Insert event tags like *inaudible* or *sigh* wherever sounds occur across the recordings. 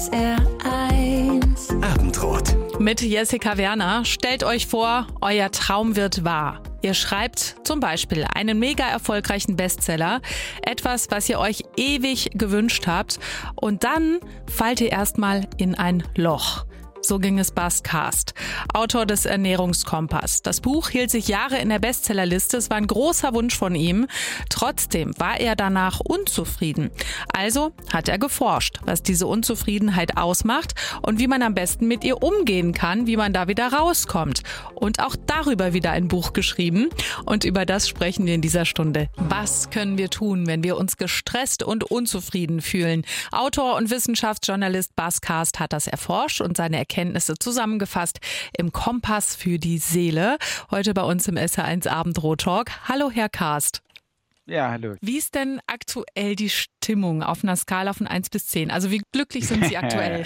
SR1 Abendrot. Mit Jessica Werner. Stellt euch vor, euer Traum wird wahr. Ihr schreibt zum Beispiel einen mega erfolgreichen Bestseller, etwas, was ihr euch ewig gewünscht habt, und dann fallt ihr erstmal in ein Loch. So ging es Baskast, Autor des Ernährungskompass. Das Buch hielt sich Jahre in der Bestsellerliste. Es war ein großer Wunsch von ihm. Trotzdem war er danach unzufrieden. Also hat er geforscht, was diese Unzufriedenheit ausmacht und wie man am besten mit ihr umgehen kann, wie man da wieder rauskommt. Und auch darüber wieder ein Buch geschrieben. Und über das sprechen wir in dieser Stunde. Was können wir tun, wenn wir uns gestresst und unzufrieden fühlen? Autor und Wissenschaftsjournalist Baskast hat das erforscht und seine Erkenntnisse zusammengefasst im Kompass für die Seele. Heute bei uns im SR1 Abendrot Talk. Hallo, Herr Karst. Ja, hallo. Wie ist denn aktuell die Stimmung auf einer Skala von 1 bis 10? Also wie glücklich sind Sie *laughs* aktuell?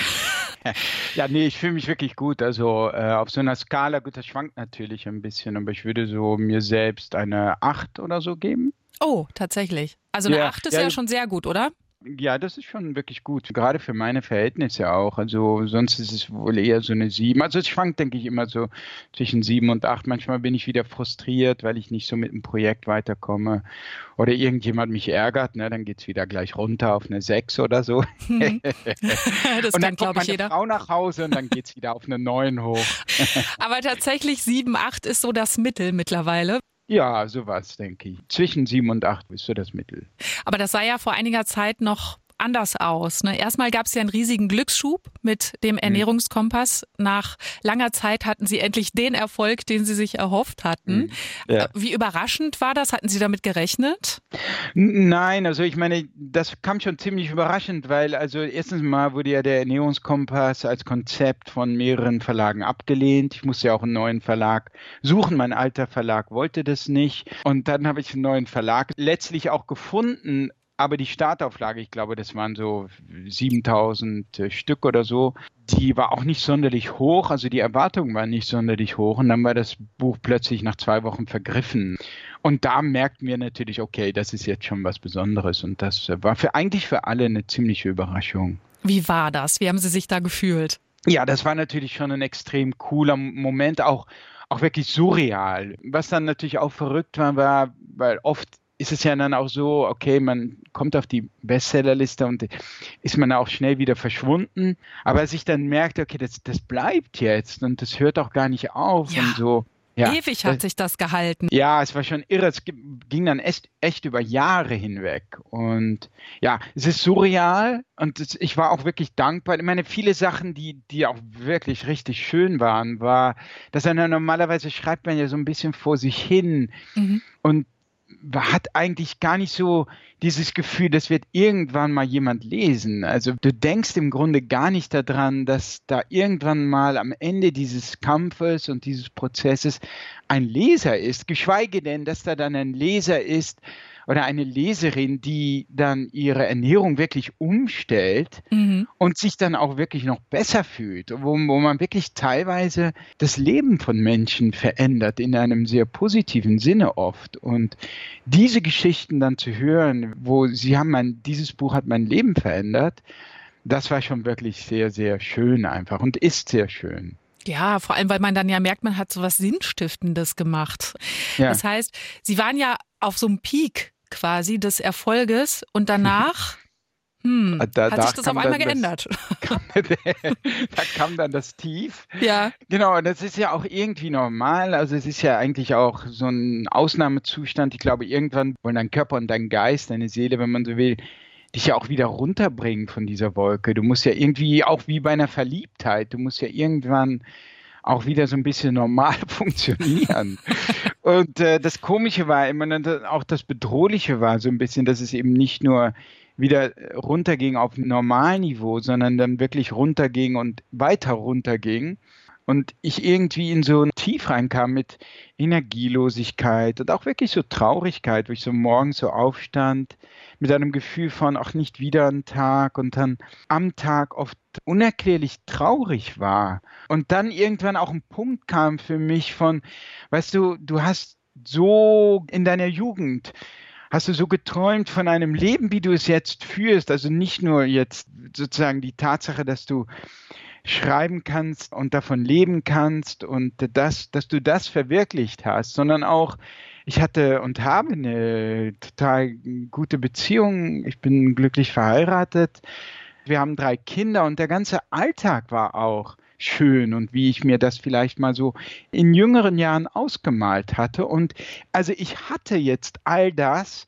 *laughs* ja, nee, ich fühle mich wirklich gut. Also äh, auf so einer Skala, gut, das schwankt natürlich ein bisschen, aber ich würde so mir selbst eine 8 oder so geben. Oh, tatsächlich. Also eine Ja, 8 ist ja, ja schon sehr gut, oder? Ja, das ist schon wirklich gut. Gerade für meine Verhältnisse auch. Also sonst ist es wohl eher so eine 7. Also es schwankt, denke ich, immer so zwischen 7 und 8. Manchmal bin ich wieder frustriert, weil ich nicht so mit dem Projekt weiterkomme. Oder irgendjemand mich ärgert, ne? dann geht es wieder gleich runter auf eine 6 oder so. *laughs* *laughs* das und dann kommt ich, meine jeder. Frau nach Hause und dann geht es wieder auf eine 9 hoch. *laughs* Aber tatsächlich 7, 8 ist so das Mittel mittlerweile. Ja, sowas, denke ich. Zwischen 7 und 8 ist so das Mittel. Aber das sah ja vor einiger Zeit noch anders aus. Ne? Erstmal gab es ja einen riesigen Glücksschub mit dem Ernährungskompass. Nach langer Zeit hatten Sie endlich den Erfolg, den Sie sich erhofft hatten. Ja. Äh, Wie überraschend war das? Hatten Sie damit gerechnet? Nein, also ich meine, das kam schon ziemlich überraschend, weil also erstens mal wurde ja der Ernährungskompass als Konzept von mehreren Verlagen abgelehnt. Ich musste ja auch einen neuen Verlag suchen. Mein alter Verlag wollte das nicht. Und dann habe ich einen neuen Verlag letztlich auch gefunden. Aber die Startauflage, ich glaube, das waren so 7000 äh, Stück oder so, die war auch nicht sonderlich hoch. Also die Erwartungen waren nicht sonderlich hoch. Und dann war das Buch plötzlich nach zwei Wochen vergriffen. Und da merkten wir natürlich, okay, das ist jetzt schon was Besonderes. Und das war für, eigentlich für alle eine ziemliche Überraschung. Wie war das? Wie haben Sie sich da gefühlt? Ja, das war natürlich schon ein extrem cooler Moment, auch, auch wirklich surreal. Was dann natürlich auch verrückt war, war, weil oft ist es ja dann auch so, okay, man kommt auf die Bestsellerliste und ist man auch schnell wieder verschwunden. Aber als ich dann merkte, okay, das, das bleibt jetzt und das hört auch gar nicht auf Ja. und so. Ja, Ewig hat das- sich das gehalten. ja, es war schon irre. Es gi- ging dann echt, echt über Jahre hinweg. Und ja, es ist surreal und es, ich war auch wirklich dankbar. Ich meine, viele Sachen, die, die auch wirklich richtig schön waren, war, dass er normalerweise schreibt man ja so ein bisschen vor sich hin Mhm. und hat eigentlich gar nicht so dieses Gefühl, das wird irgendwann mal jemand lesen. Also du denkst im Grunde gar nicht daran, dass da irgendwann mal am Ende dieses Kampfes und dieses Prozesses ein Leser ist, geschweige denn, dass da dann ein Leser ist oder eine Leserin, die dann ihre Ernährung wirklich umstellt Mhm. und sich dann auch wirklich noch besser fühlt, wo, wo man wirklich teilweise das Leben von Menschen verändert in einem sehr positiven Sinne oft. Und diese Geschichten dann zu hören, wo sie haben mein, dieses Buch hat mein Leben verändert, das war schon wirklich sehr, sehr schön einfach und ist sehr schön. Ja, vor allem, weil man dann ja merkt, man hat so was Sinnstiftendes gemacht. Ja. Das heißt, Sie waren ja auf so einem Peak quasi des Erfolges und danach *laughs* hm, Da- hat sich das auf kam einmal dann das- geändert. *laughs* *laughs* da kam dann das Tief. Ja, Genau, das ist ja auch irgendwie normal. Also es ist ja eigentlich auch so ein Ausnahmezustand. Ich glaube, irgendwann wollen dein Körper und dein Geist, deine Seele, wenn man so will, dich ja auch wieder runterbringen von dieser Wolke. Du musst ja irgendwie, auch wie bei einer Verliebtheit, du musst ja irgendwann auch wieder so ein bisschen normal funktionieren. Und äh, das Komische war immer, auch das Bedrohliche war so ein bisschen, dass es eben nicht nur wieder runterging auf Normalniveau, sondern dann wirklich runterging und weiter runterging. Und ich irgendwie in so ein Tief reinkam mit Energielosigkeit und auch wirklich so Traurigkeit, wo ich so morgens so aufstand mit einem Gefühl von auch nicht wieder ein Tag und dann am Tag oft unerklärlich traurig war. Und dann irgendwann auch ein Punkt kam für mich von, weißt du, du hast so in deiner Jugend hast du so geträumt von einem Leben, wie du es jetzt führst? Also nicht nur jetzt sozusagen die Tatsache, dass du schreiben kannst und davon leben kannst und das, dass du das verwirklicht hast, sondern auch, ich hatte und habe eine total gute Beziehung. Ich bin glücklich verheiratet. Wir haben drei Kinder und der ganze Alltag war auch schön und wie ich mir das vielleicht mal so in jüngeren Jahren ausgemalt hatte. Und also ich hatte jetzt all das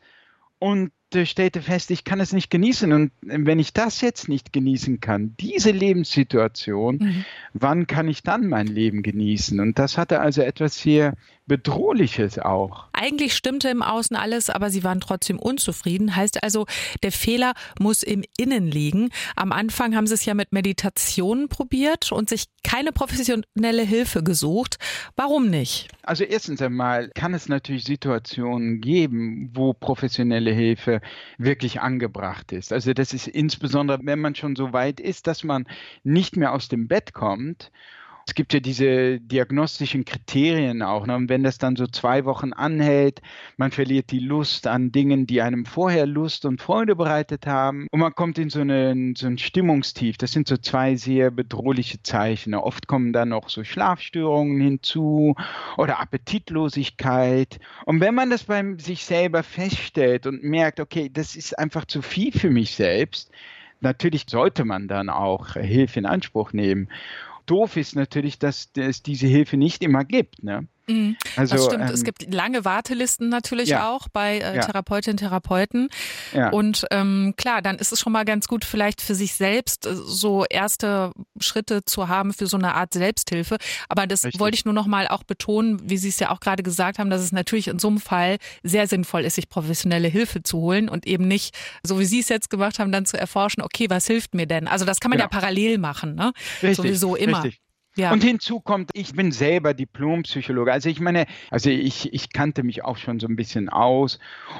und stellte fest, ich kann es nicht genießen. Und wenn ich das jetzt nicht genießen kann, diese Lebenssituation, mhm. wann kann ich dann mein Leben genießen? Und das hatte also etwas sehr Bedrohliches auch. Eigentlich stimmte im Außen alles, aber sie waren trotzdem unzufrieden. Heißt also, der Fehler muss im Innen liegen. Am Anfang haben sie es ja mit Meditationen probiert und sich keine professionelle Hilfe gesucht. Warum nicht? Also erstens einmal kann es natürlich Situationen geben, wo professionelle Hilfe wirklich angebracht ist. Also das ist insbesondere, wenn man schon so weit ist, dass man nicht mehr aus dem Bett kommt es gibt ja diese diagnostischen Kriterien auch. Ne? Und wenn das dann so zwei Wochen anhält, man verliert die Lust an Dingen, die einem vorher Lust und Freude bereitet haben. Und man kommt in so, eine, so ein Stimmungstief. Das sind so zwei sehr bedrohliche Zeichen. Ne? Oft kommen dann auch so Schlafstörungen hinzu oder Appetitlosigkeit. Und wenn man das bei sich selber feststellt und merkt, okay, das ist einfach zu viel für mich selbst, natürlich sollte man dann auch Hilfe in Anspruch nehmen doof ist natürlich, dass es diese Hilfe nicht immer gibt. Ne? Mhm. Also, das stimmt. Ähm, es gibt lange Wartelisten natürlich ja, auch bei äh, ja. Therapeutinnen und Therapeuten. Ja. Und ähm, klar, dann ist es schon mal ganz gut, vielleicht für sich selbst äh, so erste Schritte zu haben für so eine Art Selbsthilfe. Aber das Richtig. wollte ich nur noch mal auch betonen, wie Sie es ja auch gerade gesagt haben, dass es natürlich in so einem Fall sehr sinnvoll ist, sich professionelle Hilfe zu holen und eben nicht, so wie Sie es jetzt gemacht haben, dann zu erforschen, okay, was hilft mir denn? Also das kann man ja parallel machen, ne? Richtig, Sowieso immer. Richtig. Ja. Und hinzu kommt, ich bin selber Diplompsychologe. Also ich meine, also ich, ich kannte mich auch schon so ein bisschen aus.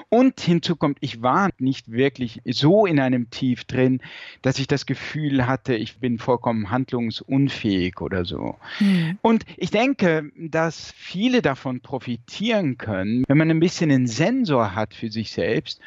Und hinzu kommt, ich war nicht wirklich so in einem Tief drin, dass ich das Gefühl hatte, ich bin vollkommen handlungsunfähig oder so. Mhm. Und ich denke, dass viele davon profitieren können, wenn man ein bisschen einen Sensor hat für sich selbst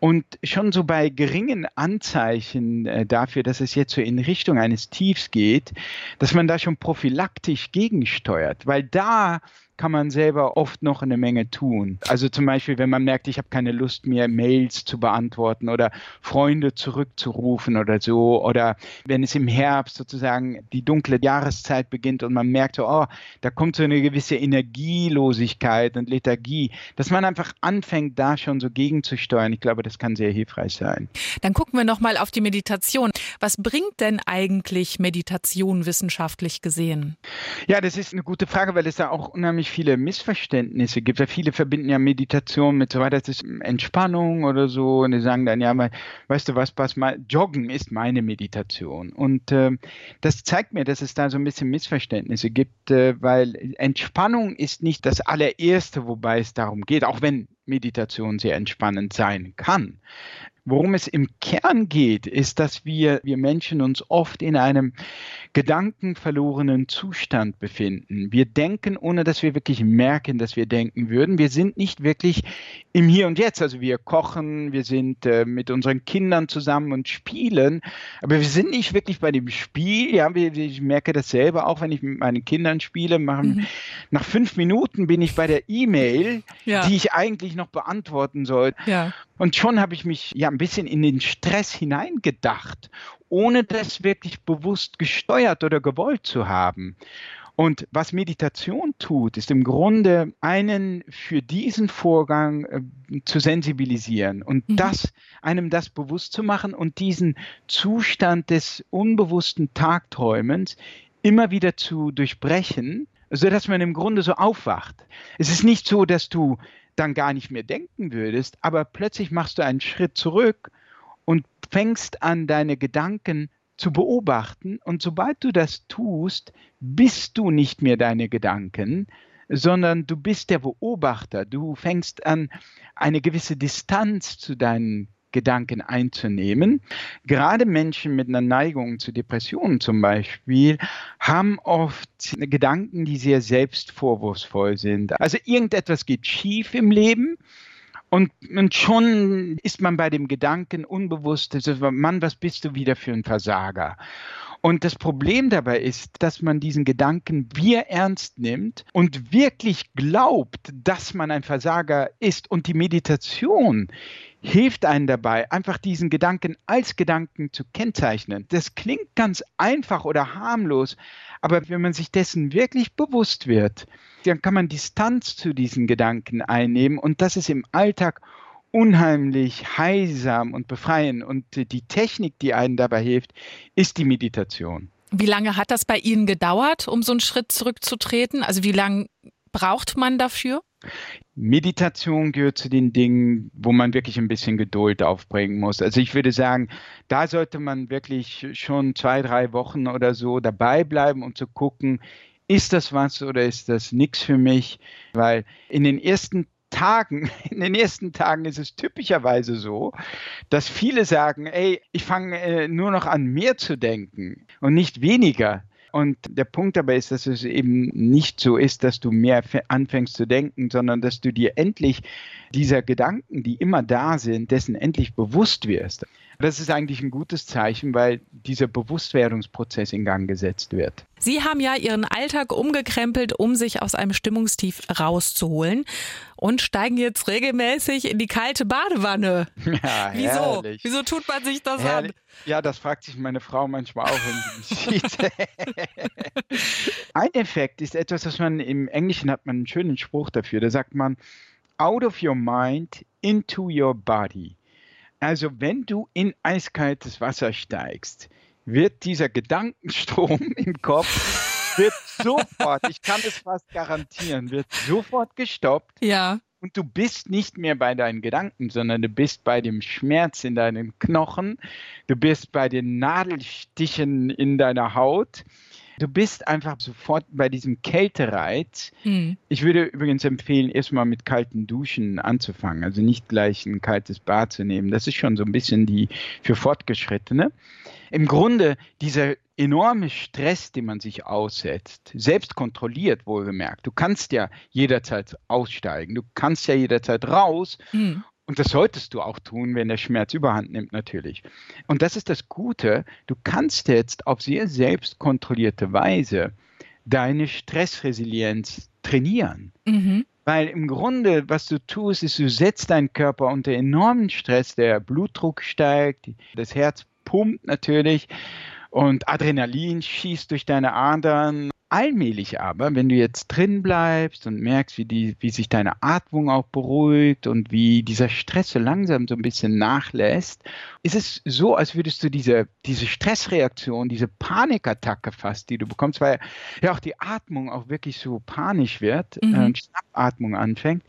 und schon so bei geringen Anzeichen äh, dafür, dass es jetzt so in Richtung eines Tiefs geht, dass man da schon prophylaktisch gegensteuert, weil da kann man selber oft noch eine Menge tun. Also zum Beispiel, wenn man merkt, ich habe keine Lust mehr, Mails zu beantworten oder Freunde zurückzurufen oder so. Oder wenn es im Herbst sozusagen die dunkle Jahreszeit beginnt und man merkt, oh, da kommt so eine gewisse Energielosigkeit und Lethargie, dass man einfach anfängt, da schon so gegenzusteuern. Ich glaube, das kann sehr hilfreich sein. Dann gucken wir nochmal auf die Meditation. Was bringt denn eigentlich Meditation wissenschaftlich gesehen? Ja, das ist eine gute Frage, weil es da auch unheimlich unheimlich viele Missverständnisse gibt. Weil viele verbinden ja Meditation mit so weiter, das ist Entspannung oder so. Und die sagen dann, ja, weißt du was, pass mal, Joggen ist meine Meditation. Und äh, das zeigt mir, dass es da so ein bisschen Missverständnisse gibt, äh, weil Entspannung ist nicht das allererste, wobei es darum geht, auch wenn Meditation sehr entspannend sein kann. Worum es im Kern geht, ist, dass wir, wir Menschen uns oft in einem gedankenverlorenen Zustand befinden. Wir denken, ohne dass wir wirklich merken, dass wir denken würden. Wir sind nicht wirklich im Hier und Jetzt. Also wir kochen, wir sind äh, mit unseren Kindern zusammen und spielen, aber wir sind nicht wirklich bei dem Spiel. Ja, ich merke das selber auch, wenn ich mit meinen Kindern spiele. Machen, mhm. Nach fünf Minuten bin ich bei der E-Mail, ja. die ich eigentlich noch beantworten soll. Ja. Und schon habe ich mich ja ein bisschen in den Stress hineingedacht, ohne das wirklich bewusst gesteuert oder gewollt zu haben. Und was Meditation tut, ist im Grunde einen für diesen Vorgang äh, zu sensibilisieren und mhm. das, einem das bewusst zu machen und diesen Zustand des unbewussten Tagträumens immer wieder zu durchbrechen, sodass man im Grunde so aufwacht. Es ist nicht so, dass du dann gar nicht mehr denken würdest, aber plötzlich machst du einen Schritt zurück und fängst an, deine Gedanken zu beobachten. Und sobald du das tust, bist du nicht mehr deine Gedanken, sondern du bist der Beobachter. Du fängst an, eine gewisse Distanz zu deinen Gedanken einzunehmen. Gerade Menschen mit einer Neigung zu Depressionen zum Beispiel haben oft Gedanken, die sehr selbstvorwurfsvoll sind. Also irgendetwas geht schief im Leben Und, und schon ist man bei dem Gedanken unbewusst, Mann, was bist du wieder für ein Versager? Und das Problem dabei ist, dass man diesen Gedanken wir ernst nimmt und wirklich glaubt, dass man ein Versager ist. Und die Meditation hilft einem dabei, einfach diesen Gedanken als Gedanken zu kennzeichnen. Das klingt ganz einfach oder harmlos, aber wenn man sich dessen wirklich bewusst wird, dann kann man Distanz zu diesen Gedanken einnehmen und das ist im Alltag unheimlich heilsam und befreien. Und die Technik, die einen dabei hilft, ist die Meditation. Wie lange hat das bei Ihnen gedauert, um so einen Schritt zurückzutreten? Also wie lange braucht man dafür? Meditation gehört zu den Dingen, wo man wirklich ein bisschen Geduld aufbringen muss. Also ich würde sagen, da sollte man wirklich schon zwei, drei Wochen oder so dabei bleiben und zu gucken, ist das was oder ist das nichts für mich? Weil in den ersten Tagen, *laughs* in den ersten Tagen ist es typischerweise so, dass viele sagen, ey, ich fange äh, nur noch an mehr zu denken und nicht weniger. Und der Punkt dabei ist, dass es eben nicht so ist, dass du mehr anfängst zu denken, sondern dass du dir endlich dieser Gedanken, die immer da sind, dessen endlich bewusst wirst. Das ist eigentlich ein gutes Zeichen, weil dieser Bewusstwerdungsprozess in Gang gesetzt wird. Sie haben ja Ihren Alltag umgekrempelt, um sich aus einem Stimmungstief rauszuholen und steigen jetzt regelmäßig in die kalte Badewanne. Ja, Wieso? Herrlich. Wieso tut man sich das herrlich. an? Ja, das fragt sich meine Frau manchmal auch, wenn sie mich sieht. *laughs* Ein Effekt ist etwas, was man im Englischen hat man einen schönen Spruch dafür. Da sagt man, out of your mind into your body. Also wenn du in eiskaltes Wasser steigst, wird dieser Gedankenstrom *laughs* im Kopf wird sofort, ich kann es fast garantieren, wird sofort gestoppt. Ja. Und du bist nicht mehr bei deinen Gedanken, sondern du bist bei dem Schmerz in deinen Knochen, du bist bei den Nadelstichen in deiner Haut Du bist einfach sofort bei diesem Kältereiz. Mhm. Ich würde übrigens empfehlen, erstmal mit kalten Duschen anzufangen. Also nicht gleich ein kaltes Bad zu nehmen. Das ist schon so ein bisschen die für Fortgeschrittene. Im Grunde dieser enorme Stress, den man sich aussetzt, selbst kontrolliert wohlgemerkt. Du kannst ja jederzeit aussteigen, du kannst ja jederzeit raus mhm. Und das solltest du auch tun, wenn der Schmerz überhand nimmt, natürlich. Und das ist das Gute, du kannst jetzt auf sehr selbstkontrollierte Weise deine Stressresilienz trainieren. Mhm. Weil im Grunde, was du tust, ist, du setzt deinen Körper unter enormen Stress, der Blutdruck steigt, das Herz pumpt natürlich und Adrenalin schießt durch deine Adern allmählich aber, wenn du jetzt drin bleibst und merkst, wie, die, wie sich deine Atmung auch beruhigt und wie dieser Stress so langsam so ein bisschen nachlässt, ist es so, als würdest du diese, diese Stressreaktion, diese Panikattacke fast, die du bekommst, weil ja auch die Atmung auch wirklich so panisch wird mhm. äh, und Schnappatmung anfängt,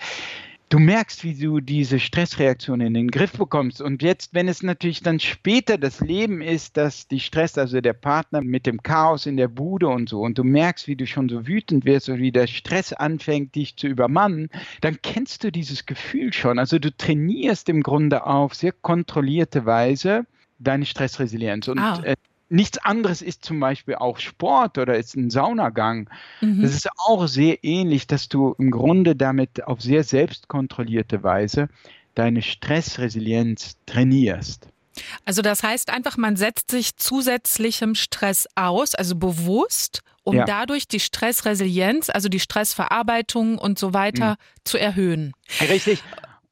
du merkst, wie du diese Stressreaktion in den Griff bekommst. Und jetzt, wenn es natürlich dann später das Leben ist, dass die Stress, also der Partner mit dem Chaos in der Bude und so, und du merkst, wie du schon so wütend wirst und wie der Stress anfängt, dich zu übermannen, dann kennst du dieses Gefühl schon. Also du trainierst im Grunde auf sehr kontrollierte Weise deine Stressresilienz. Und ah. äh, nichts anderes ist zum Beispiel auch Sport oder ist ein Saunagang. Mhm. Das ist auch sehr ähnlich, dass du im Grunde damit auf sehr selbstkontrollierte Weise deine Stressresilienz trainierst. Also das heißt einfach, man setzt sich zusätzlichem Stress aus, also bewusst, um ja. dadurch die Stressresilienz, also die Stressverarbeitung und so weiter mhm. zu erhöhen. Richtig.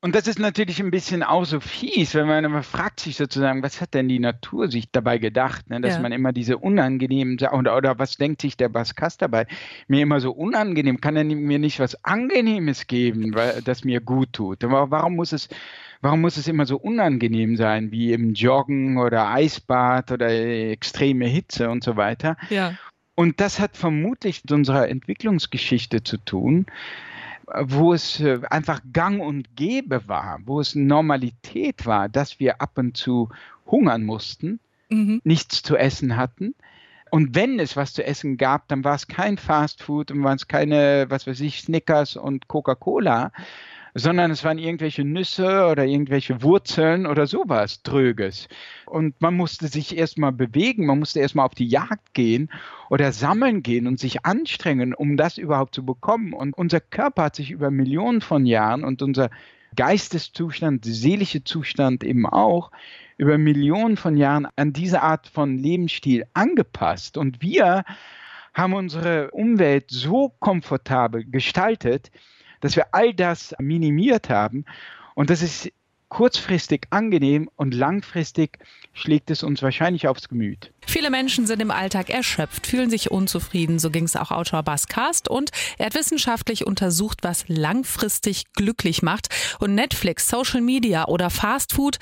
Und das ist natürlich ein bisschen auch so fies, wenn man, man fragt sich sozusagen, was hat denn die Natur sich dabei gedacht, ne? dass ja. man immer diese unangenehmen oder, oder was denkt sich der Baskast dabei? Mir immer so unangenehm, kann er mir nicht was Angenehmes geben, weil, das mir gut tut? Warum muss es warum muss es immer so unangenehm sein, wie im Joggen oder Eisbad oder extreme Hitze und so weiter? Ja. Und das hat vermutlich mit unserer Entwicklungsgeschichte zu tun wo es äh, einfach gang und gäbe war, wo es Normalität war, dass wir ab und zu hungern mussten, mhm. nichts zu essen hatten. Und wenn es was zu essen gab, dann war es kein Fast Food und waren es keine, was weiß ich, Snickers und Coca-Cola, sondern es waren irgendwelche Nüsse oder irgendwelche Wurzeln oder sowas Tröges. Und man musste sich erstmal bewegen, man musste erstmal auf die Jagd gehen oder sammeln gehen und sich anstrengen, um das überhaupt zu bekommen. Und unser Körper hat sich über Millionen von Jahren und unser Geisteszustand, seelische Zustand eben auch über Millionen von Jahren an diese Art von Lebensstil angepasst. Und wir haben unsere Umwelt so komfortabel gestaltet, dass wir all das minimiert haben. Und das ist kurzfristig angenehm und langfristig schlägt es uns wahrscheinlich aufs Gemüt. Viele Menschen sind im Alltag erschöpft, fühlen sich unzufrieden. So ging es auch Autor Bas Kast und er hat wissenschaftlich untersucht, was langfristig glücklich macht. Und Netflix, Social Media oder Fast Food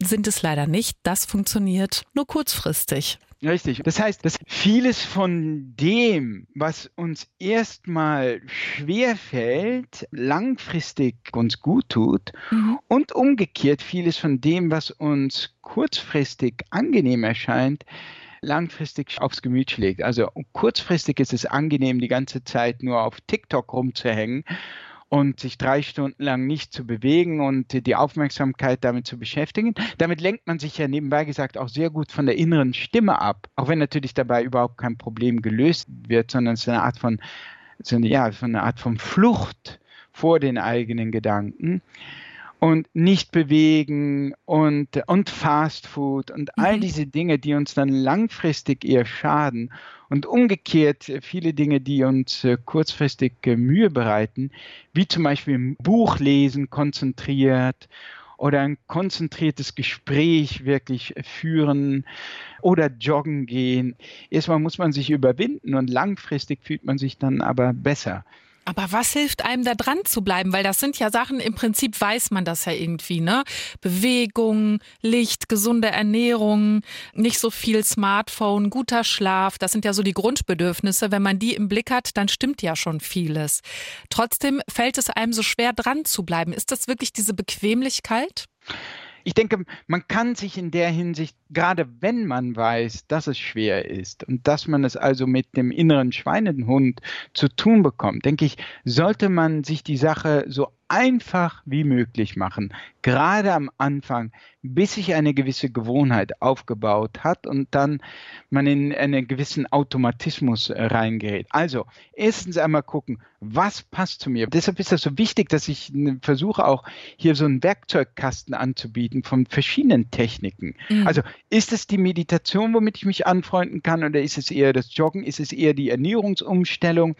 sind es leider nicht. Das funktioniert nur kurzfristig. Richtig. Das heißt, dass vieles von dem, was uns erstmal schwer fällt, langfristig uns gut tut mhm. und umgekehrt vieles von dem, was uns kurzfristig angenehm erscheint, langfristig aufs Gemüt schlägt. Also kurzfristig ist es angenehm, die ganze Zeit nur auf TikTok rumzuhängen und sich drei Stunden lang nicht zu bewegen und die Aufmerksamkeit damit zu beschäftigen. Damit lenkt man sich ja nebenbei gesagt auch sehr gut von der inneren Stimme ab, auch wenn natürlich dabei überhaupt kein Problem gelöst wird, sondern es ist eine Art von, so eine, ja, von einer Art von Flucht vor den eigenen Gedanken und nicht bewegen und, und Fast Food und all mhm. diese Dinge, die uns dann langfristig eher schaden und umgekehrt viele Dinge, die uns äh, kurzfristig äh, Mühe bereiten, wie zum Beispiel ein Buch lesen konzentriert oder ein konzentriertes Gespräch wirklich führen oder joggen gehen. Erstmal muss man sich überwinden und langfristig fühlt man sich dann aber besser. Aber was hilft einem da dran zu bleiben? Weil das sind ja Sachen, im Prinzip weiß man das ja irgendwie, ne? Bewegung, Licht, gesunde Ernährung, nicht so viel Smartphone, guter Schlaf, das sind ja so die Grundbedürfnisse. Wenn man die im Blick hat, dann stimmt ja schon vieles. Trotzdem fällt es einem so schwer dran zu bleiben. Ist das wirklich diese Bequemlichkeit? Ich denke, man kann sich in der Hinsicht, gerade wenn man weiß, dass es schwer ist und dass man es also mit dem inneren Schweinehund zu tun bekommt, denke ich, sollte man sich die Sache so einfach wie möglich machen, gerade am Anfang, bis sich eine gewisse Gewohnheit aufgebaut hat und dann man in einen gewissen Automatismus äh, reingerät. Also, erstens einmal gucken, was passt zu mir. Deshalb ist das so wichtig, dass ich versuche auch hier so einen Werkzeugkasten anzubieten von verschiedenen Techniken. Mhm. Also, ist es die Meditation, womit ich mich anfreunden kann oder ist es eher das Joggen, ist es eher die Ernährungsumstellung,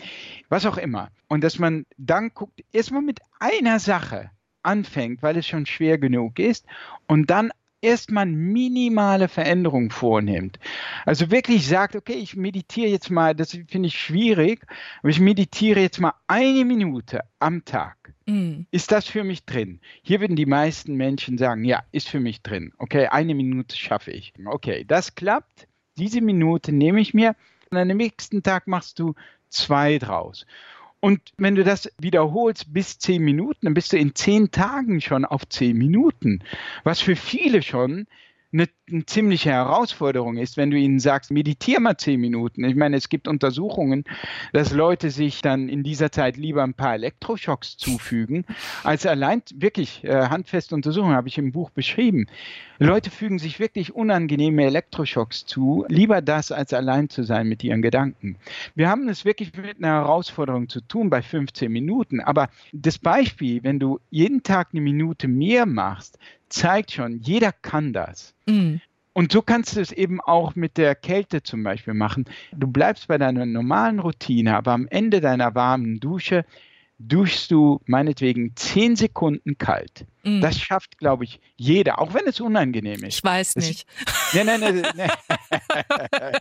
was auch immer. Und dass man dann guckt, erstmal mit einer Sache anfängt, weil es schon schwer genug ist und dann erstmal minimale Veränderungen vornimmt. Also wirklich sagt, okay, ich meditiere jetzt mal, das finde ich schwierig, aber ich meditiere jetzt mal eine Minute am Tag. Mm. Ist das für mich drin? Hier würden die meisten Menschen sagen, ja, ist für mich drin. Okay, eine Minute schaffe ich. Okay, das klappt. Diese Minute nehme ich mir und am nächsten Tag machst du zwei draus. Und wenn du das wiederholst bis zehn Minuten, dann bist du in zehn Tagen schon auf zehn Minuten, was für viele schon eine, eine, ziemliche Herausforderung ist, wenn du ihnen sagst, meditiere mal zehn Minuten. Ich meine, es gibt Untersuchungen, dass Leute sich dann in dieser Zeit lieber ein paar Elektroschocks zufügen, als allein wirklich äh, handfeste Untersuchungen, habe ich im Buch beschrieben. Leute fügen sich wirklich unangenehme Elektroschocks zu, lieber das, als allein zu sein mit ihren Gedanken. Wir haben es wirklich mit einer Herausforderung zu tun bei 15 Minuten, aber das Beispiel, wenn du jeden Tag eine Minute mehr machst, zeigt schon, jeder kann das. Mhm. Und so kannst du es eben auch mit der Kälte zum Beispiel machen. Du bleibst bei deiner normalen Routine, aber am Ende deiner warmen Dusche duschst du meinetwegen zehn Sekunden kalt. Mm. Das schafft, glaube ich, jeder, auch wenn es unangenehm ist. Ich weiß das nicht. Nein, nein, nein, *laughs*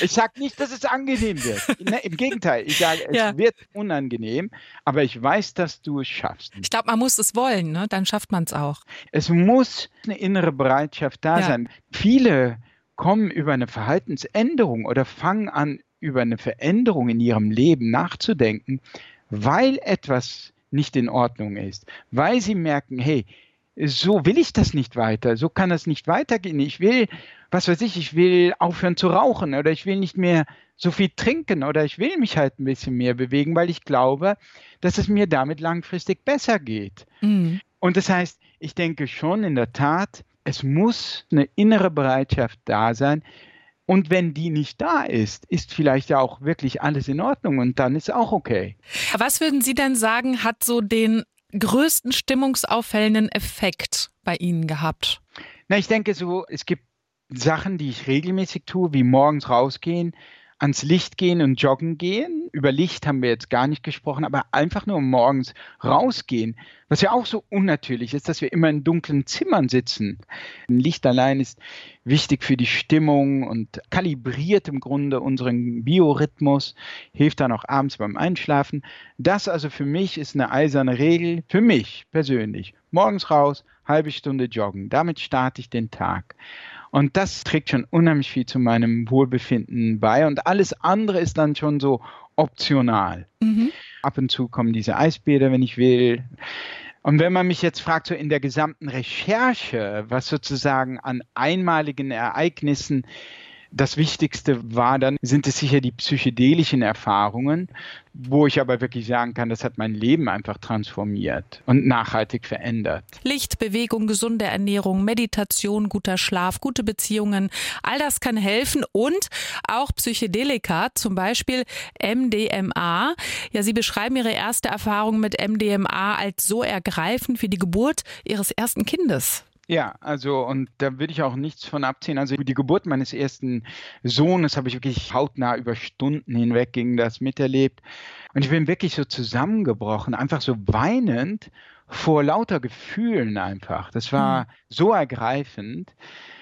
ich sage nicht, dass es angenehm wird. Ne, Im Gegenteil, ich sage, es ja. wird unangenehm, aber ich weiß, dass du es schaffst. Ich glaube, man muss es wollen, ne? dann schafft man es auch. Es muss eine innere Bereitschaft da ja. sein. Viele kommen über eine Verhaltensänderung oder fangen an, über eine Veränderung in ihrem Leben nachzudenken, weil etwas nicht in Ordnung ist, weil sie merken, hey, so will ich das nicht weiter, so kann das nicht weitergehen. Ich will, was weiß ich, ich will aufhören zu rauchen oder ich will nicht mehr so viel trinken oder ich will mich halt ein bisschen mehr bewegen, weil ich glaube, dass es mir damit langfristig besser geht. Mhm. Und das heißt, ich denke schon in der Tat, es muss eine innere Bereitschaft da sein, und wenn die nicht da ist, ist vielleicht ja auch wirklich alles in Ordnung und dann ist auch okay. Was würden Sie denn sagen, hat so den größten stimmungsauffällenden Effekt bei Ihnen gehabt? Na, ich denke so, es gibt Sachen, die ich regelmäßig tue, wie morgens rausgehen, ans Licht gehen und joggen gehen. Über Licht haben wir jetzt gar nicht gesprochen, aber einfach nur morgens rausgehen, was ja auch so unnatürlich ist, dass wir immer in dunklen Zimmern sitzen. Licht allein ist wichtig für die Stimmung und kalibriert im Grunde unseren Biorhythmus, hilft dann auch abends beim Einschlafen. Das also für mich ist eine eiserne Regel, für mich persönlich. Morgens raus, halbe Stunde joggen. Damit starte ich den Tag. Und das trägt schon unheimlich viel zu meinem Wohlbefinden bei. Und alles andere ist dann schon so optional. Mhm. Ab und zu kommen diese Eisbäder, wenn ich will. Und wenn man mich jetzt fragt, so in der gesamten Recherche, was sozusagen an einmaligen Ereignissen das Wichtigste war dann, sind es sicher die psychedelischen Erfahrungen, wo ich aber wirklich sagen kann, das hat mein Leben einfach transformiert und nachhaltig verändert. Licht, Bewegung, gesunde Ernährung, Meditation, guter Schlaf, gute Beziehungen, all das kann helfen und auch Psychedelika, zum Beispiel MDMA. Ja, Sie beschreiben Ihre erste Erfahrung mit MDMA als so ergreifend wie die Geburt Ihres ersten Kindes. Ja, also und da würde ich auch nichts von abziehen. Also die Geburt meines ersten Sohnes habe ich wirklich hautnah über Stunden hinweg ging das miterlebt. Und ich bin wirklich so zusammengebrochen, einfach so weinend vor lauter Gefühlen einfach. Das war mhm. so ergreifend.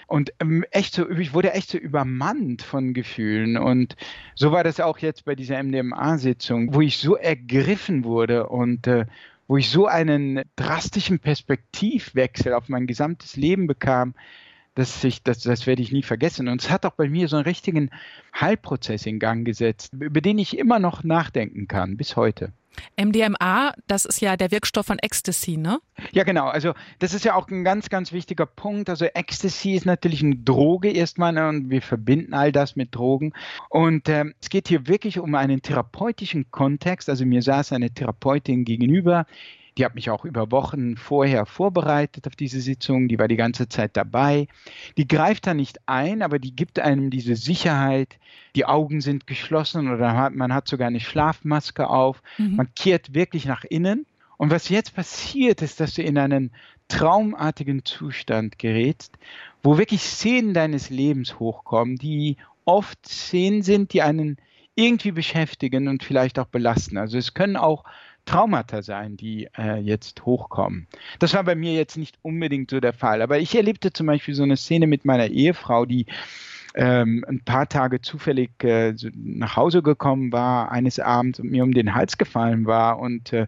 Und ähm, echt so, ich wurde echt so übermannt von Gefühlen. Und so war das auch jetzt bei dieser MDMA-Sitzung, wo ich so ergriffen wurde und äh, wo ich so einen drastischen Perspektivwechsel auf mein gesamtes Leben bekam, dass ich, das, das werde ich nie vergessen. Und es hat auch bei mir so einen richtigen Heilprozess in Gang gesetzt, über den ich immer noch nachdenken kann, bis heute. MDMA, das ist ja der Wirkstoff von Ecstasy, ne? Ja, genau. Also das ist ja auch ein ganz, ganz wichtiger Punkt. Also Ecstasy ist natürlich eine Droge erstmal ne? und wir verbinden all das mit Drogen. Und äh, es geht hier wirklich um einen therapeutischen Kontext. Also mir saß eine Therapeutin gegenüber, die hat mich auch über Wochen vorher vorbereitet auf diese Sitzung. Die war die ganze Zeit dabei. Die greift da nicht ein, aber die gibt einem diese Sicherheit. Die Augen sind geschlossen oder man hat sogar eine Schlafmaske auf. Mhm. Man kehrt wirklich nach innen. Und was jetzt passiert, ist, dass du in einen traumartigen Zustand gerätst, wo wirklich Szenen deines Lebens hochkommen, die oft Szenen sind, die einen irgendwie beschäftigen und vielleicht auch belasten. Also es können auch Traumata sein, die äh, jetzt hochkommen. Das war bei mir jetzt nicht unbedingt so der Fall, aber ich erlebte zum Beispiel so eine Szene mit meiner Ehefrau, die ähm, ein paar Tage zufällig äh, nach Hause gekommen war, eines Abends und mir um den Hals gefallen war und äh,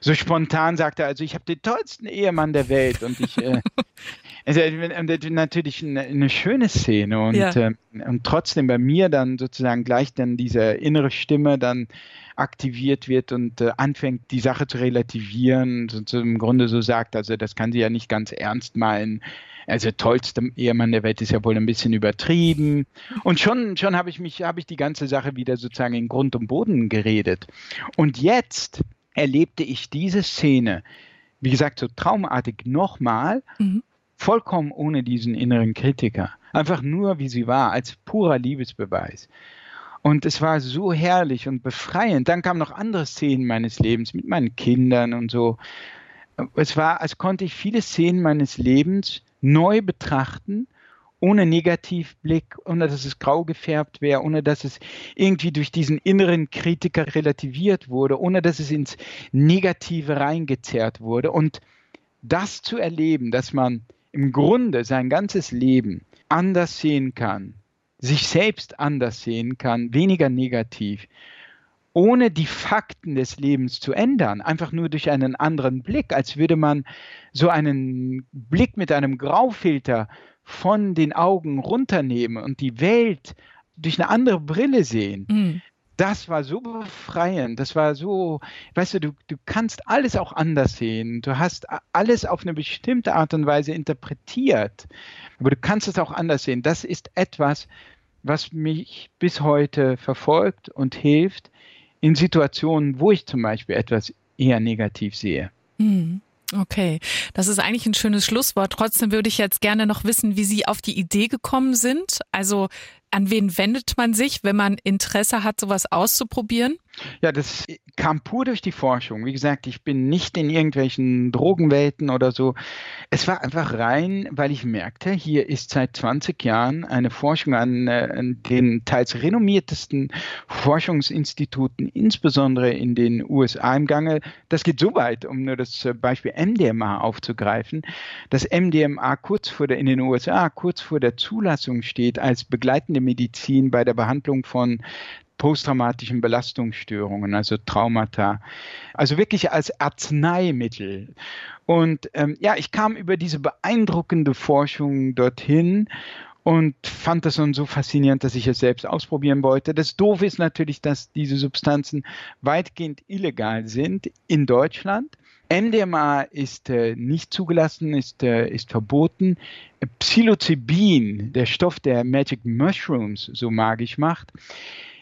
so spontan sagte, also ich habe den tollsten Ehemann der Welt und ich äh, *laughs* also, natürlich eine, eine, schöne Szene und, ja. äh, und trotzdem bei mir dann sozusagen gleich dann diese innere Stimme dann aktiviert wird und äh, anfängt, die Sache zu relativieren, und im Grunde so sagt, also das kann sie ja nicht ganz ernst meinen. Also tollster Ehemann der Welt ist ja wohl ein bisschen übertrieben. Und schon, schon habe ich mich, habe ich die ganze Sache wieder sozusagen in Grund und Boden geredet. Und jetzt erlebte ich diese Szene, wie gesagt, so traumartig nochmal, mhm. Vollkommen ohne diesen inneren Kritiker. Einfach nur, wie sie war, als purer Liebesbeweis. Und es war so herrlich und befreiend. Dann kamen noch andere Szenen meines Lebens mit meinen Kindern und so. Es war, als konnte ich viele Szenen meines Lebens neu betrachten, ohne Negativblick, ohne dass es grau gefärbt wäre, ohne dass es irgendwie durch diesen inneren Kritiker relativiert wurde, ohne dass es ins Negative reingezerrt wurde. Und das zu erleben, dass man im Grunde sein ganzes Leben anders sehen kann, sich selbst anders sehen kann, weniger negativ, ohne die Fakten des Lebens zu ändern, einfach nur durch einen anderen Blick, als würde man so einen Blick mit einem Graufilter von den Augen runternehmen und die Welt durch eine andere Brille sehen. Mhm. Das war so befreiend, das war so, weißt du, du, du kannst alles auch anders sehen. Du hast alles auf eine bestimmte Art und Weise interpretiert, aber du kannst es auch anders sehen. Das ist etwas, was mich bis heute verfolgt und hilft in Situationen, wo ich zum Beispiel etwas eher negativ sehe. Mhm. Okay, das ist eigentlich ein schönes Schlusswort. Trotzdem würde ich jetzt gerne noch wissen, wie Sie auf die Idee gekommen sind. Also An wen wendet man sich, wenn man Interesse hat, sowas auszuprobieren? Ja, das kam pur durch die Forschung. Wie gesagt, ich bin nicht in irgendwelchen Drogenwelten oder so. Es war einfach rein, weil ich merkte, hier ist seit 20 Jahren eine Forschung an, äh, an den teils renommiertesten Forschungsinstituten, insbesondere in den USA im Gange. Das geht so weit, um nur das äh, Beispiel MDMA aufzugreifen, dass MDMA kurz vor der, in den USA kurz vor der Zulassung steht als begleitende Medizin bei der Behandlung von posttraumatischen Belastungsstörungen, also Traumata. Also wirklich als Arzneimittel. Und ähm, ja, ich kam über diese beeindruckende Forschung dorthin und fand das dann so faszinierend, dass ich es selbst ausprobieren wollte. Das Doof ist natürlich, dass diese Substanzen weitgehend illegal sind in Deutschland. MDMA ist äh, nicht zugelassen, ist, äh, ist verboten. Psilocybin, der Stoff, der Magic Mushrooms so magisch macht,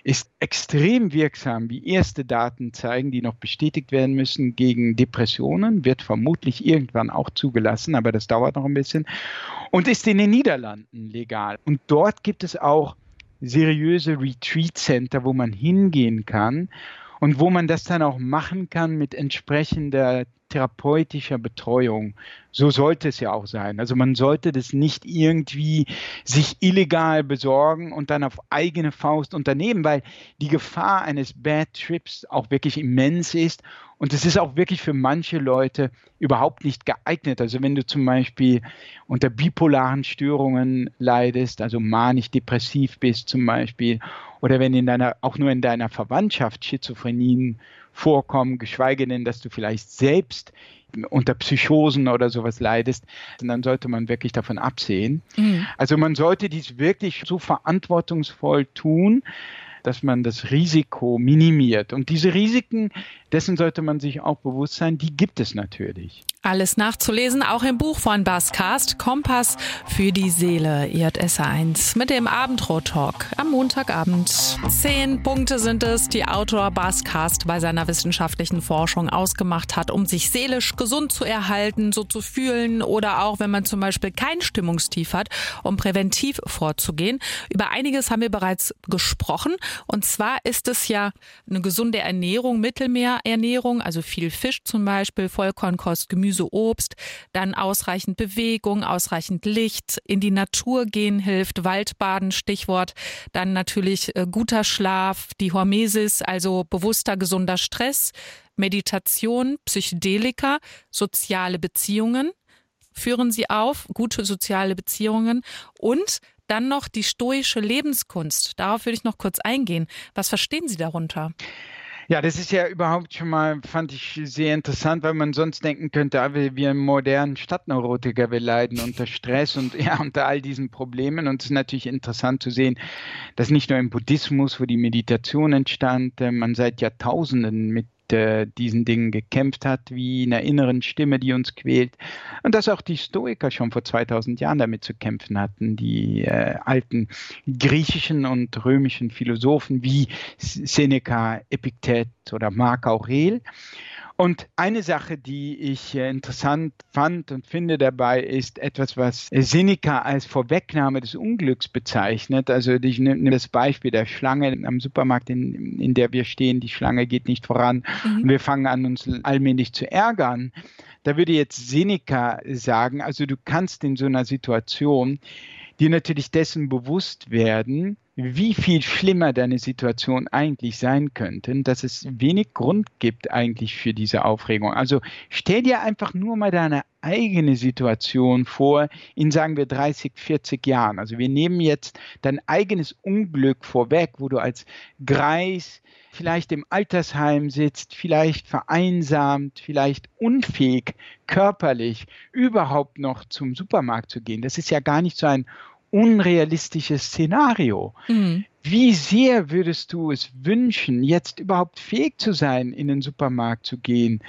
ist extrem wirksam, wie erste Daten zeigen, die noch bestätigt werden müssen gegen Depressionen, wird vermutlich irgendwann auch zugelassen, aber das dauert noch ein bisschen und ist in den Niederlanden legal. Und dort gibt es auch seriöse Retreat Center, wo man hingehen kann und wo man das dann auch machen kann mit entsprechender therapeutischer Betreuung. So sollte es ja auch sein. Also man sollte das nicht irgendwie sich illegal besorgen und dann auf eigene Faust unternehmen, weil die Gefahr eines Bad Trips auch wirklich immens ist und es ist auch wirklich für manche Leute überhaupt nicht geeignet. Also wenn du zum Beispiel unter bipolaren Störungen leidest, also manisch-depressiv bist zum Beispiel, oder wenn in deiner, auch nur in deiner Verwandtschaft Schizophrenien vorkommen, geschweige denn, dass du vielleicht selbst unter Psychosen oder sowas leidest, dann sollte man wirklich davon absehen. Mhm. Also man sollte dies wirklich so verantwortungsvoll tun, dass man das Risiko minimiert. Und diese Risiken, dessen sollte man sich auch bewusst sein, die gibt es natürlich. Alles nachzulesen, auch im Buch von Baskast, Kompass für die Seele, IJS1, mit dem Abendrot-Talk am Montagabend. Zehn Punkte sind es, die Autor Baskast bei seiner wissenschaftlichen Forschung ausgemacht hat, um sich seelisch gesund zu erhalten, so zu fühlen oder auch, wenn man zum Beispiel kein Stimmungstief hat, um präventiv vorzugehen. Über einiges haben wir bereits gesprochen. Und zwar ist es ja eine gesunde Ernährung, Mittelmeerernährung, also viel Fisch zum Beispiel, Vollkornkost, Gemüse, Obst, dann ausreichend Bewegung, ausreichend Licht, in die Natur gehen hilft, Waldbaden, Stichwort, dann natürlich äh, guter Schlaf, die Hormesis, also bewusster, gesunder Stress, Meditation, Psychedelika, soziale Beziehungen, führen sie auf, gute soziale Beziehungen und dann noch die stoische Lebenskunst. Darauf würde ich noch kurz eingehen. Was verstehen Sie darunter? Ja, das ist ja überhaupt schon mal, fand ich sehr interessant, weil man sonst denken könnte, ah, wir, wir modernen Stadtneurotiker, wir leiden unter Stress und ja, unter all diesen Problemen. Und es ist natürlich interessant zu sehen, dass nicht nur im Buddhismus, wo die Meditation entstand, äh, man seit Jahrtausenden mit äh, diesen Dingen gekämpft hat, wie einer inneren Stimme, die uns quält. Und dass auch die Stoiker schon vor 2000 Jahren damit zu kämpfen hatten, die äh, alten griechischen und römischen Philosophen wie Seneca, Epiktet oder Marc Aurel. Und eine Sache, die ich äh, interessant fand und finde dabei, ist etwas, was Seneca als Vorwegnahme des Unglücks bezeichnet. Also ich nehme das Beispiel der Schlange am Supermarkt, in, in der wir stehen. Die Schlange geht nicht voran mhm. und wir fangen an, uns allmählich zu ärgern. Da würde jetzt Seneca sagen, also du kannst in so einer Situation dir natürlich dessen bewusst werden, wie viel schlimmer deine Situation eigentlich sein könnte, dass es wenig Grund gibt eigentlich für diese Aufregung. Also stell dir einfach nur mal deine eigene Situation vor in, sagen wir, 30, 40 Jahren. Also wir nehmen jetzt dein eigenes Unglück vorweg, wo du als Greis vielleicht im Altersheim sitzt, vielleicht vereinsamt, vielleicht unfähig körperlich überhaupt noch zum Supermarkt zu gehen. Das ist ja gar nicht so ein unrealistisches Szenario. Mhm. Wie sehr würdest du es wünschen, jetzt überhaupt fähig zu sein, in den Supermarkt zu gehen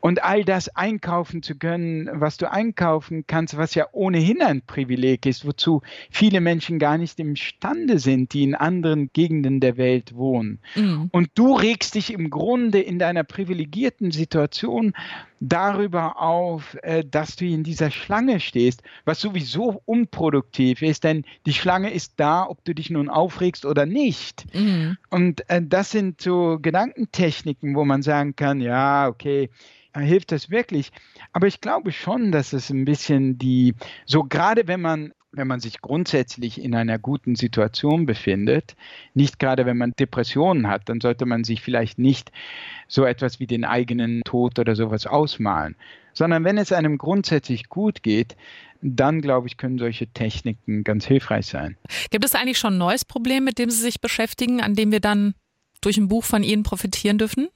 und all das einkaufen zu können, was du einkaufen kannst, was ja ohnehin ein Privileg ist, wozu viele Menschen gar nicht imstande sind, die in anderen Gegenden der Welt wohnen. Mhm. Und du regst dich im Grunde in deiner privilegierten Situation darüber auf, äh, dass du in dieser Schlange stehst, was sowieso unproduktiv ist, denn die Schlange ist da, ob du dich nun aufregst oder nicht. Mhm. Und äh, das sind so Gedankentechniken, wo man sagen kann, ja, okay, hilft das wirklich. Aber ich glaube schon, dass es ein bisschen die, so gerade wenn man wenn man sich grundsätzlich in einer guten Situation befindet, nicht gerade wenn man Depressionen hat, dann sollte man sich vielleicht nicht so etwas wie den eigenen Tod oder sowas ausmalen, sondern wenn es einem grundsätzlich gut geht, dann glaube ich, können solche Techniken ganz hilfreich sein. Gibt es eigentlich schon ein neues Problem, mit dem Sie sich beschäftigen, an dem wir dann durch ein Buch von Ihnen profitieren dürfen?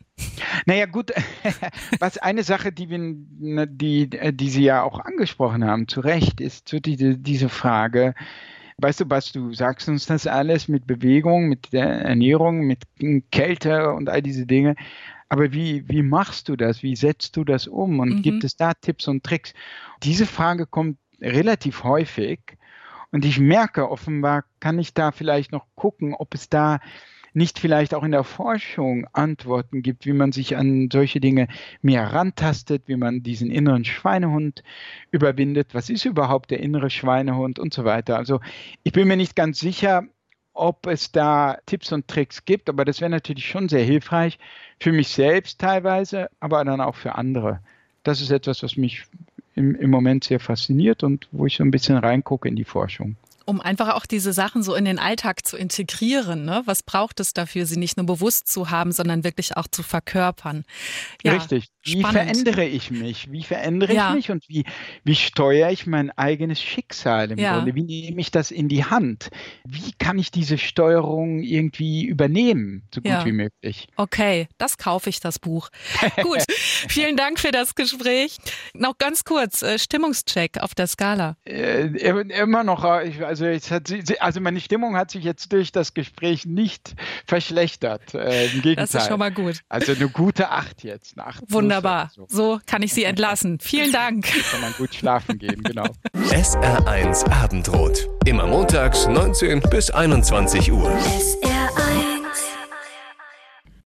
Naja, gut, *laughs* was eine Sache, die, wir, ne, die, die Sie ja auch angesprochen haben, zu Recht, ist diese, diese Frage, weißt du, was du sagst uns das alles mit Bewegung, mit der Ernährung, mit Kälte und all diese Dinge. Aber wie, wie machst du das? Wie setzt du das um? Und mhm. gibt es da Tipps und Tricks? Diese Frage kommt relativ häufig. Und ich merke offenbar, kann ich da vielleicht noch gucken, ob es da nicht vielleicht auch in der Forschung Antworten gibt, wie man sich an solche Dinge mehr rantastet, wie man diesen inneren Schweinehund überwindet, was ist überhaupt der innere Schweinehund und so weiter. Also ich bin mir nicht ganz sicher, ob es da Tipps und Tricks gibt, aber das wäre natürlich schon sehr hilfreich für mich selbst teilweise, aber dann auch für andere. Das ist etwas, was mich im, im Moment sehr fasziniert und wo ich so ein bisschen reingucke in die Forschung um einfach auch diese Sachen so in den Alltag zu integrieren. Ne? Was braucht es dafür, sie nicht nur bewusst zu haben, sondern wirklich auch zu verkörpern? Ja, Richtig. Wie spannend. verändere ich mich? Wie verändere ja. ich mich und wie, wie steuere ich mein eigenes Schicksal im ja. Grunde? Wie nehme ich das in die Hand? Wie kann ich diese Steuerung irgendwie übernehmen, so gut wie möglich? Okay, das kaufe ich, das Buch. *laughs* gut, vielen Dank für das Gespräch. Noch ganz kurz, äh, Stimmungscheck auf der Skala. Äh, immer noch, äh, ich, also, hat, also meine Stimmung hat sich jetzt durch das Gespräch nicht verschlechtert. Äh, Im Gegenteil. Das ist schon mal gut. Also eine gute Acht jetzt. Eine Acht Wunderbar. So. so kann ich Sie entlassen. *laughs* Vielen Dank. Kann man gut schlafen gehen, genau. SR1 Abendrot. Immer montags 19 bis 21 Uhr. SR1